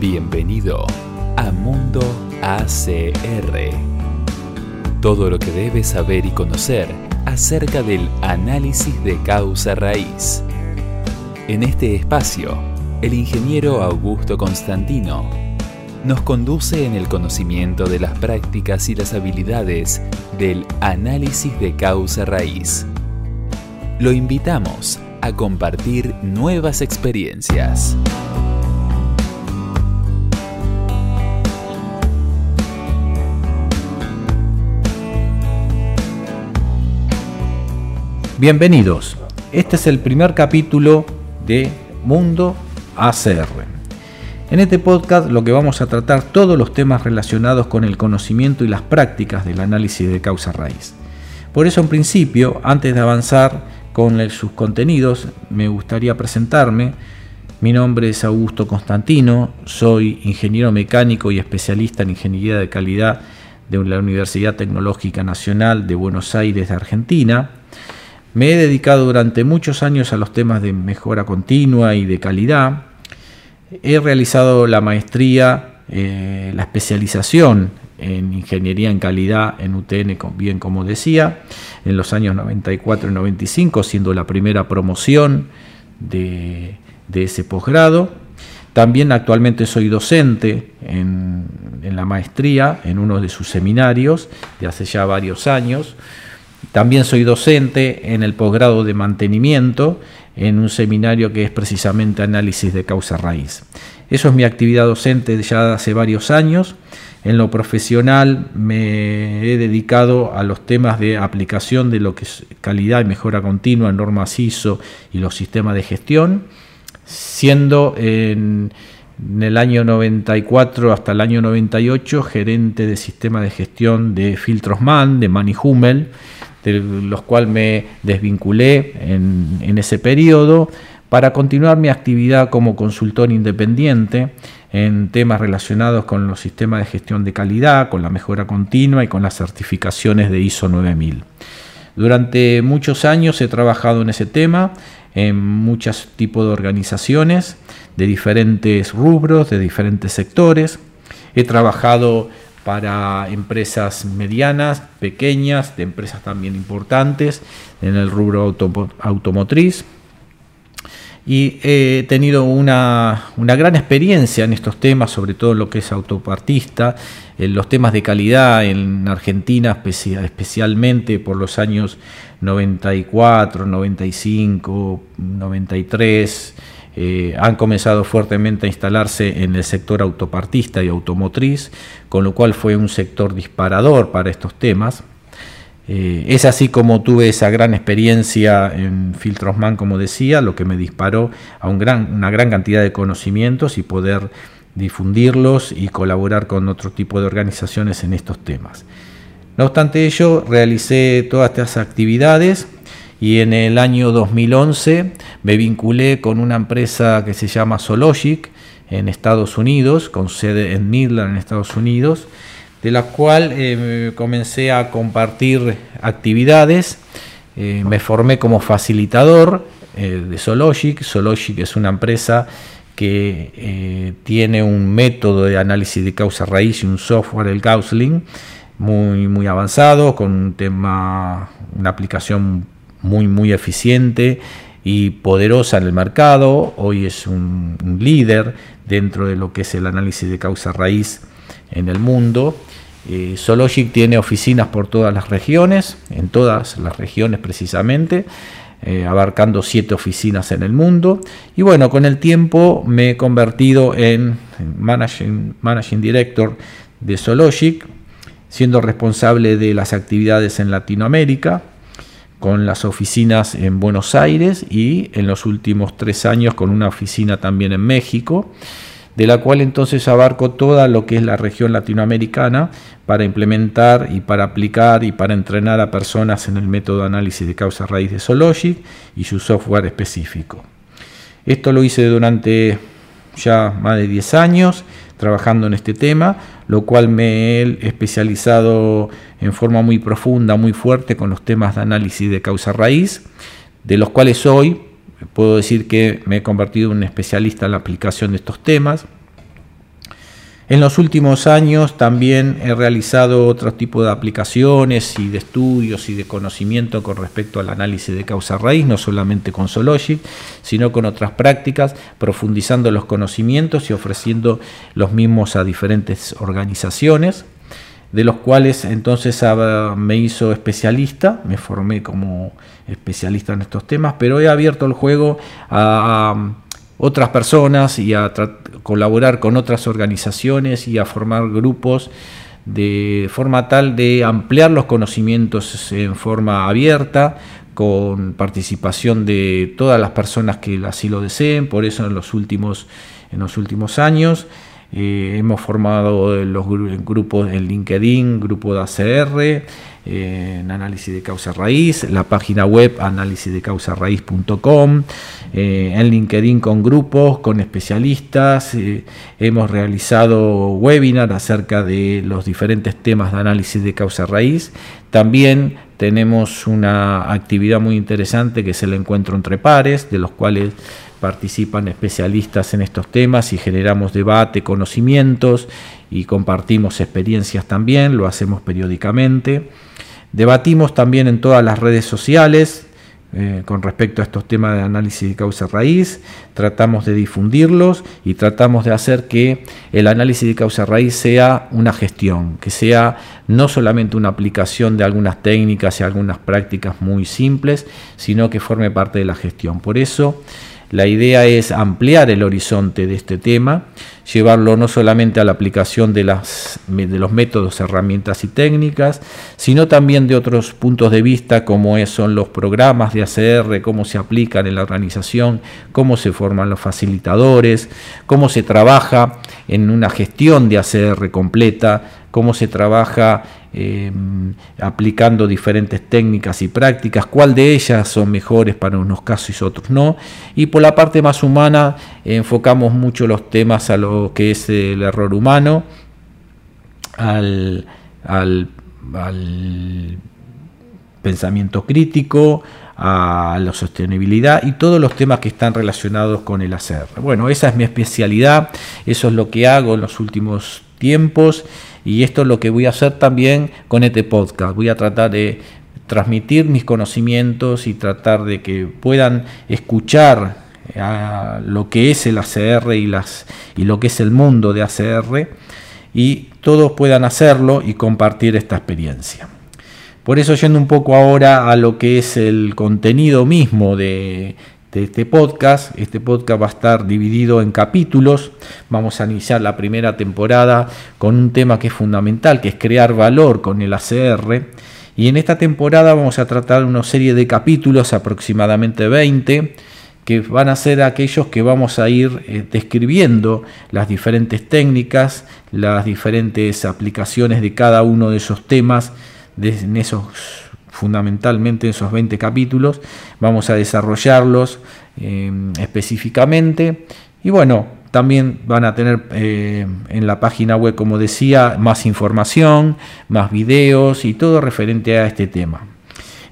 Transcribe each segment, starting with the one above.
Bienvenido a Mundo ACR. Todo lo que debes saber y conocer acerca del análisis de causa raíz. En este espacio, el ingeniero Augusto Constantino nos conduce en el conocimiento de las prácticas y las habilidades del análisis de causa raíz. Lo invitamos a compartir nuevas experiencias. Bienvenidos. Este es el primer capítulo de Mundo ACR. En este podcast lo que vamos a tratar todos los temas relacionados con el conocimiento y las prácticas del análisis de causa raíz. Por eso en principio, antes de avanzar con sus contenidos, me gustaría presentarme. Mi nombre es Augusto Constantino, soy ingeniero mecánico y especialista en ingeniería de calidad de la Universidad Tecnológica Nacional de Buenos Aires de Argentina me he dedicado durante muchos años a los temas de mejora continua y de calidad. He realizado la maestría, eh, la especialización en ingeniería en calidad en UTN, bien como decía, en los años 94 y 95, siendo la primera promoción de, ese posgrado. También actualmente soy docente en, en la maestría en uno de sus seminarios de hace ya varios años. También soy docente en el posgrado de mantenimiento en un seminario que es precisamente análisis de causa raíz. Eso es mi actividad docente ya hace varios años. En lo profesional me he dedicado a los temas de aplicación de lo que es calidad y mejora continua, normas ISO y los sistemas de gestión, siendo en, el año 94 hasta el año 98 gerente de sistema de gestión de Filtros MAN, de Manny Hummel, de los cuales me desvinculé en, ese periodo para continuar mi actividad como consultor independiente en temas relacionados con los sistemas de gestión de calidad, con la mejora continua y con las certificaciones de ISO 9000. Durante muchos años he trabajado en ese tema, en muchos tipos de organizaciones, de diferentes rubros, de diferentes sectores. He trabajado para empresas medianas, pequeñas, de empresas también importantes en el rubro automotriz. Y he tenido una, gran experiencia en estos temas, sobre todo en lo que es autopartista, en los temas de calidad en Argentina, especialmente por los años 94, 95, 93 eh, han comenzado fuertemente a instalarse en el sector autopartista y automotriz, con lo cual fue un sector disparador para estos temas. Eh, es así como tuve esa gran experiencia en Filtrosman, como decía, lo que me disparó a una gran cantidad de conocimientos y poder difundirlos y colaborar con otro tipo de organizaciones en estos temas. No obstante ello, realicé todas estas actividades y en el año 2011 me vinculé con una empresa que se llama Sologic en Estados Unidos, con sede en Midland en Estados Unidos, de la cual eh, comencé a compartir actividades. Eh, me formé como facilitador eh, de Sologic. Sologic es una empresa que tiene un método de análisis de causa raíz y un software, el Gaussling, muy, muy avanzado, con un tema, una aplicación muy, muy eficiente y poderosa en el mercado. Hoy es un, líder dentro de lo que es el análisis de causa raíz en el mundo. Eh, tiene oficinas por todas las regiones, en todas las regiones precisamente, eh, abarcando siete oficinas en el mundo. Y bueno, con el tiempo me he convertido en managing, managing director de Sologic, siendo responsable de las actividades en Latinoamérica, con las oficinas en Buenos Aires y en los últimos tres años con una oficina también en México, de la cual entonces abarco toda lo que es la región latinoamericana para implementar y para aplicar y para entrenar a personas en el método de análisis de causa raíz de Sologic y su software específico. Esto lo hice durante ya más de 10 años trabajando en este tema, lo cual me he especializado en forma muy profunda, muy fuerte con los temas de análisis de causa raíz, de los cuales hoy puedo decir que me he convertido en un especialista en la aplicación de estos temas. En los últimos años también he realizado otro tipo de aplicaciones y de estudios y de conocimiento con respecto al análisis de causa raíz, no solamente con Sologic, sino con otras prácticas, profundizando los conocimientos y ofreciendo los mismos a diferentes organizaciones, de los cuales entonces me hizo especialista, me formé como especialista en estos temas, pero he abierto el juego a otras personas y a colaborar con otras organizaciones y a formar grupos de forma tal de ampliar los conocimientos en forma abierta, con participación de todas las personas que así lo deseen, por eso en los últimos, en los últimos años eh, hemos formado los grupos en LinkedIn, grupo de ACR, en análisis de causa raíz, la página web análisisdecausaraíz.com, eh, en LinkedIn con grupos, con especialistas, eh, hemos realizado webinars acerca de los diferentes temas de análisis de causa raíz, también tenemos una actividad muy interesante que es el encuentro entre pares, de los cuales participan especialistas en estos temas y generamos debate, conocimientos y compartimos experiencias también, lo hacemos periódicamente. Debatimos también en todas las redes sociales eh, con respecto a estos temas de análisis de causa raíz, tratamos de difundirlos y tratamos de hacer que el análisis de causa raíz sea una gestión, que sea no solamente una aplicación de algunas técnicas y algunas prácticas muy simples, sino que forme parte de la gestión. Por eso, la idea es ampliar el horizonte de este tema, llevarlo no solamente a la aplicación de, los métodos, herramientas y técnicas, sino también de otros puntos de vista como son los programas de ACR, cómo se aplican en la organización, cómo se forman los facilitadores, cómo se trabaja en una gestión de ACR completa, cómo se trabaja em, aplicando diferentes técnicas y prácticas, cuál de ellas son mejores para unos casos y otros no. Y por la parte más humana enfocamos mucho los temas a lo que es el error humano, al, al pensamiento crítico, a la sostenibilidad y todos los temas que están relacionados con el hacer. Bueno, esa es mi especialidad, eso es lo que hago en los últimos tiempos y esto es lo que voy a hacer también con este podcast. Voy a tratar de transmitir mis conocimientos y tratar de que puedan escuchar eh, lo que es el ACR y, las, y lo que es el mundo de ACR y todos puedan hacerlo y compartir esta experiencia. Por eso yendo un poco ahora a lo que es el contenido mismo de, de este podcast. Este podcast va a estar dividido en capítulos. Vamos a iniciar la primera temporada con un tema que es fundamental, que es crear valor con el ACR. Y en esta temporada vamos a tratar una serie de capítulos, aproximadamente 20, que van a ser aquellos que vamos a ir eh, describiendo las diferentes técnicas, las diferentes aplicaciones de cada uno de esos temas en esos fundamentalmente esos 20 capítulos, vamos a desarrollarlos eh, específicamente y bueno, también van a tener eh, en la página web, como decía, más información, más videos y todo referente a este tema.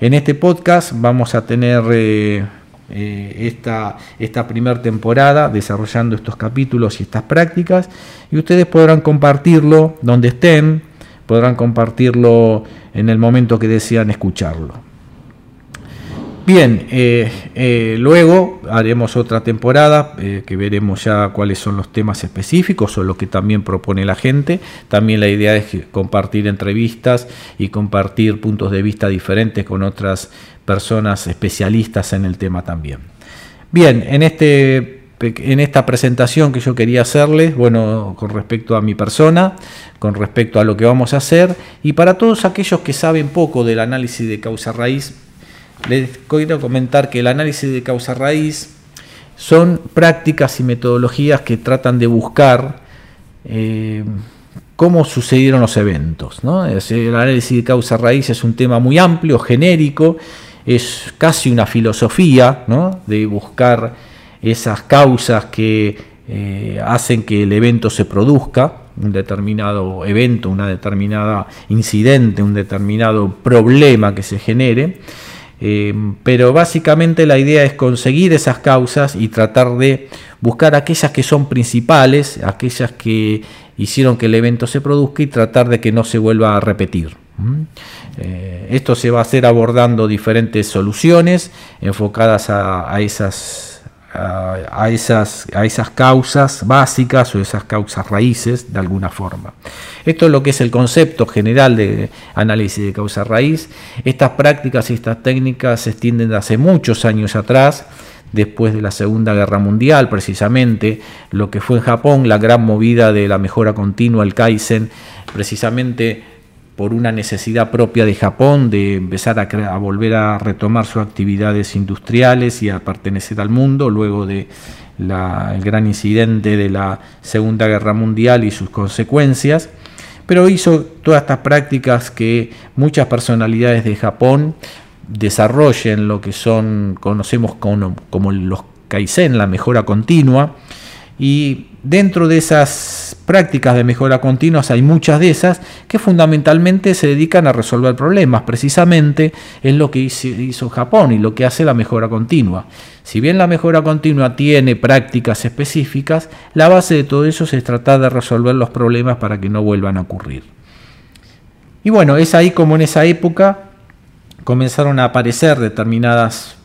En este podcast vamos a tener eh, esta, esta primera temporada desarrollando estos capítulos y estas prácticas y ustedes podrán compartirlo donde estén, podrán compartirlo en el momento que desean escucharlo. Bien, eh, eh, luego haremos otra temporada eh, que veremos ya cuáles son los temas específicos o lo que también propone la gente. También la idea es compartir entrevistas y compartir puntos de vista diferentes con otras personas especialistas en el tema también. Bien, en este en esta presentación que yo quería hacerles, bueno, con respecto a mi persona, con respecto a lo que vamos a hacer, y para todos aquellos que saben poco del análisis de causa raíz, les quiero comentar que el análisis de causa raíz son prácticas y metodologías que tratan de buscar eh, cómo sucedieron los eventos. El análisis de causa raíz es un tema muy amplio, genérico, es casi una filosofía de buscar esas causas que eh, hacen que el evento se produzca, un determinado evento, una determinada incidente, un determinado problema que se genere. pero básicamente la idea es conseguir esas causas y tratar de buscar aquellas que son principales, aquellas que hicieron que el evento se produzca y tratar de que no se vuelva a repetir. Eh, esto se va a hacer abordando diferentes soluciones enfocadas a, esas, a, esas, a esas causas básicas o esas causas raíces de alguna forma. Esto es lo que es el concepto general de análisis de causa raíz. Estas prácticas y estas técnicas se extienden de hace muchos años atrás después de la Segunda Guerra Mundial, precisamente lo que fue en Japón, la gran movida de la mejora continua, el Kaizen, precisamente por una necesidad propia de Japón de empezar a, volver a retomar sus actividades industriales y a pertenecer al mundo luego de el gran incidente de la Segunda Guerra Mundial y sus consecuencias, pero hizo todas estas prácticas que muchas personalidades de Japón desarrollen lo que son, conocemos como, como los Kaizen, la mejora continua, y dentro de esas prácticas de mejora continua hay muchas de esas que fundamentalmente se dedican a resolver problemas. Precisamente es lo que hizo Japón y lo que hace la mejora continua. Si bien la mejora continua tiene prácticas específicas, la base de todo eso es tratar de resolver los problemas para que no vuelvan a ocurrir. Y bueno, es ahí como en esa época comenzaron a aparecer determinadas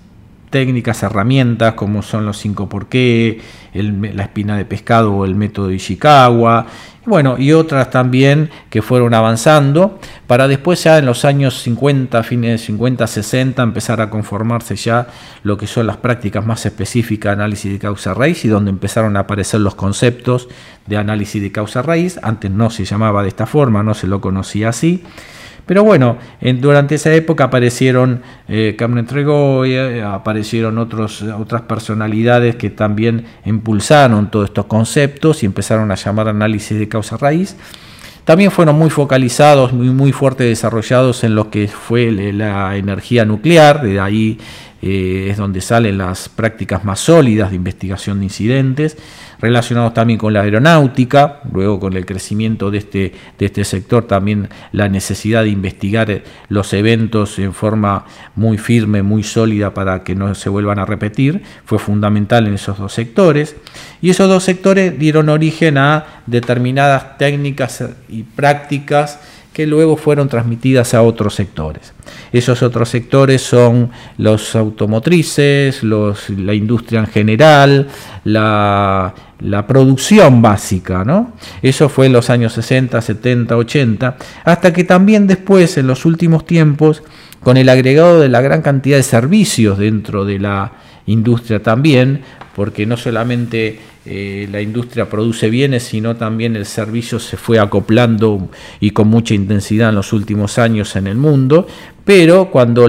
técnicas, herramientas como son los 5 por qué, la espina de pescado o el método Ishikawa, bueno, y otras también que fueron avanzando para después ya en los años 50, fines de 50, 60 empezar a conformarse ya lo que son las prácticas más específicas de análisis de causa raíz y donde empezaron a aparecer los conceptos de análisis de causa raíz, antes no se llamaba de esta forma, no se lo conocía así. Pero bueno, durante esa época aparecieron eh, Carmen Tregoya, aparecieron otras personalidades que también impulsaron todos estos conceptos y empezaron a llamar análisis de causa raíz. También fueron muy focalizados, muy, muy fuerte desarrollados en lo que fue la energía nuclear, de ahí eh, es donde salen las prácticas más sólidas de investigación de incidentes relacionados también con la aeronáutica, luego con el crecimiento de este, de este sector también la necesidad de investigar los eventos en forma muy firme, muy sólida para que no se vuelvan a repetir, fue fundamental en esos dos sectores. Y esos dos sectores dieron origen a determinadas técnicas y prácticas que luego fueron transmitidas a otros sectores. Esos otros sectores son los automotrices, la industria en general, la, la producción básica, ¿no? Eso fue en los años 60, 70, 80, hasta que también después, en los últimos tiempos, con el agregado de la gran cantidad de servicios dentro de la industria también, porque no solamente eh, la industria produce bienes, sino también el servicio se fue acoplando y con mucha intensidad en los últimos años en el mundo, pero cuando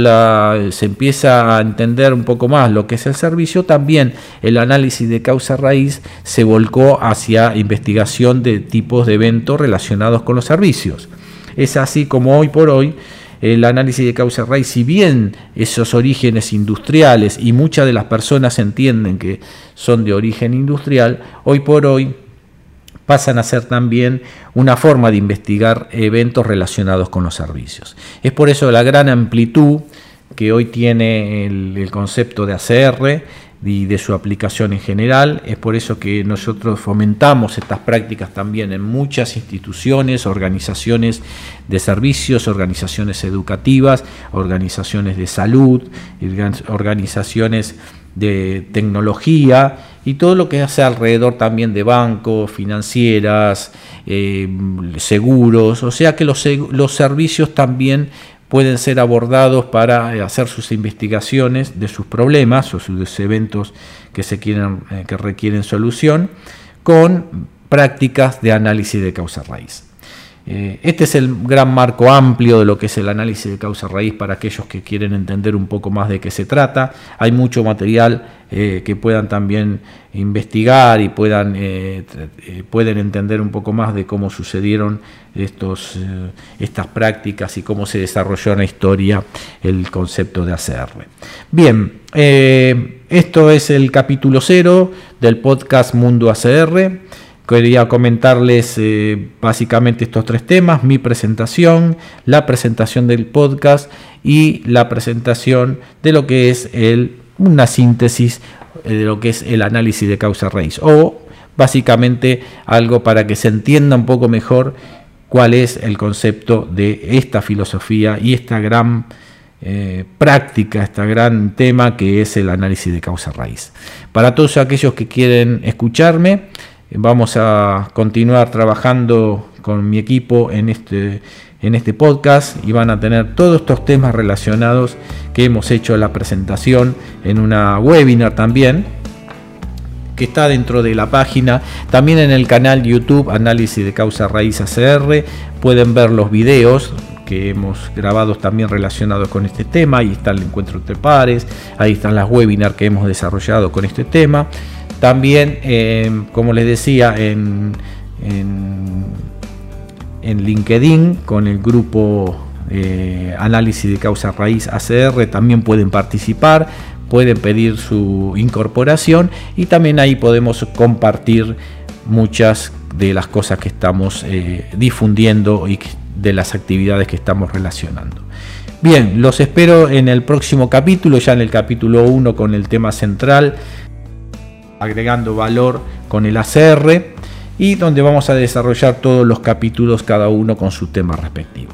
se empieza a entender un poco más lo que es el servicio, también el análisis de causa raíz se volcó hacia investigación de tipos de eventos relacionados con los servicios. Es así como hoy por hoy el análisis de causa raíz, si bien esos orígenes industriales y muchas de las personas entienden que son de origen industrial, hoy por hoy pasan a ser también una forma de investigar eventos relacionados con los servicios. Es por eso la gran amplitud que hoy tiene el, concepto de ACR y de su aplicación en general. Es por eso que nosotros fomentamos estas prácticas también en muchas instituciones, organizaciones de servicios, organizaciones educativas, organizaciones de salud, organizaciones de tecnología y todo lo que hace alrededor también de bancos, financieras, eh, seguros, o sea que los, los servicios también pueden ser abordados para eh, hacer sus investigaciones de sus problemas o sus eventos que, se quieren, eh, que requieren solución con prácticas de análisis de causa raíz. Eh, este es el gran marco amplio de lo que es el análisis de causa raíz para aquellos que quieren entender un poco más de qué se trata. Hay mucho material eh, que puedan también investigar y puedan eh, pueden entender un poco más de cómo sucedieron estos, estas prácticas y cómo se desarrolló en la historia el concepto de ACR. Bien, esto es el capítulo cero del podcast Mundo ACR. Quería comentarles eh, básicamente estos tres temas, mi presentación, la presentación del podcast y la presentación de lo que es el, una síntesis eh, de lo que es el análisis de causa raíz o básicamente algo para que se entienda un poco mejor cuál es el concepto de esta filosofía y esta gran eh, práctica, este gran tema que es el análisis de causa raíz. Para todos aquellos que quieren escucharme, Vamos a continuar trabajando con mi equipo en este, en este podcast y van a tener todos estos temas relacionados que hemos hecho la presentación en una webinar también que está dentro de la página, también en el canal YouTube Análisis de Causa Raíz ACR, pueden ver los videos que hemos grabado también relacionados con este tema, ahí está el encuentro entre pares, ahí están las webinars que hemos desarrollado con este tema. También, eh, como les decía, en, en, LinkedIn con el grupo eh, Análisis de Causa Raíz ACR también pueden participar, pueden pedir su incorporación y también ahí podemos compartir muchas de las cosas que estamos eh, difundiendo y de las actividades que estamos relacionando. Bien, los espero en el próximo capítulo, ya en el capítulo 1 con el tema central agregando valor con el ACR y donde vamos a desarrollar todos los capítulos cada uno con su tema respectivo.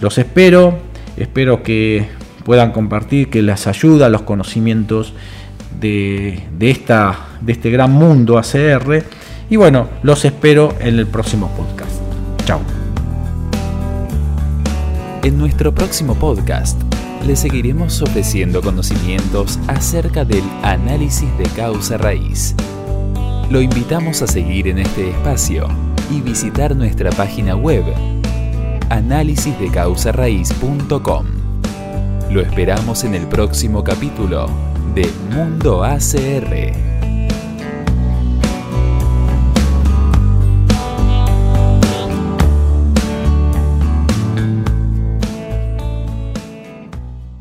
Los espero, espero que puedan compartir, que les ayuda los conocimientos de, esta, de este gran mundo ACR y bueno, los espero en el próximo podcast. Chao. En nuestro próximo podcast le seguiremos ofreciendo conocimientos acerca del análisis de causa raíz. Lo invitamos a seguir en este espacio y visitar nuestra página web análisisdecausarraíz.com. Lo esperamos en el próximo capítulo de Mundo ACR.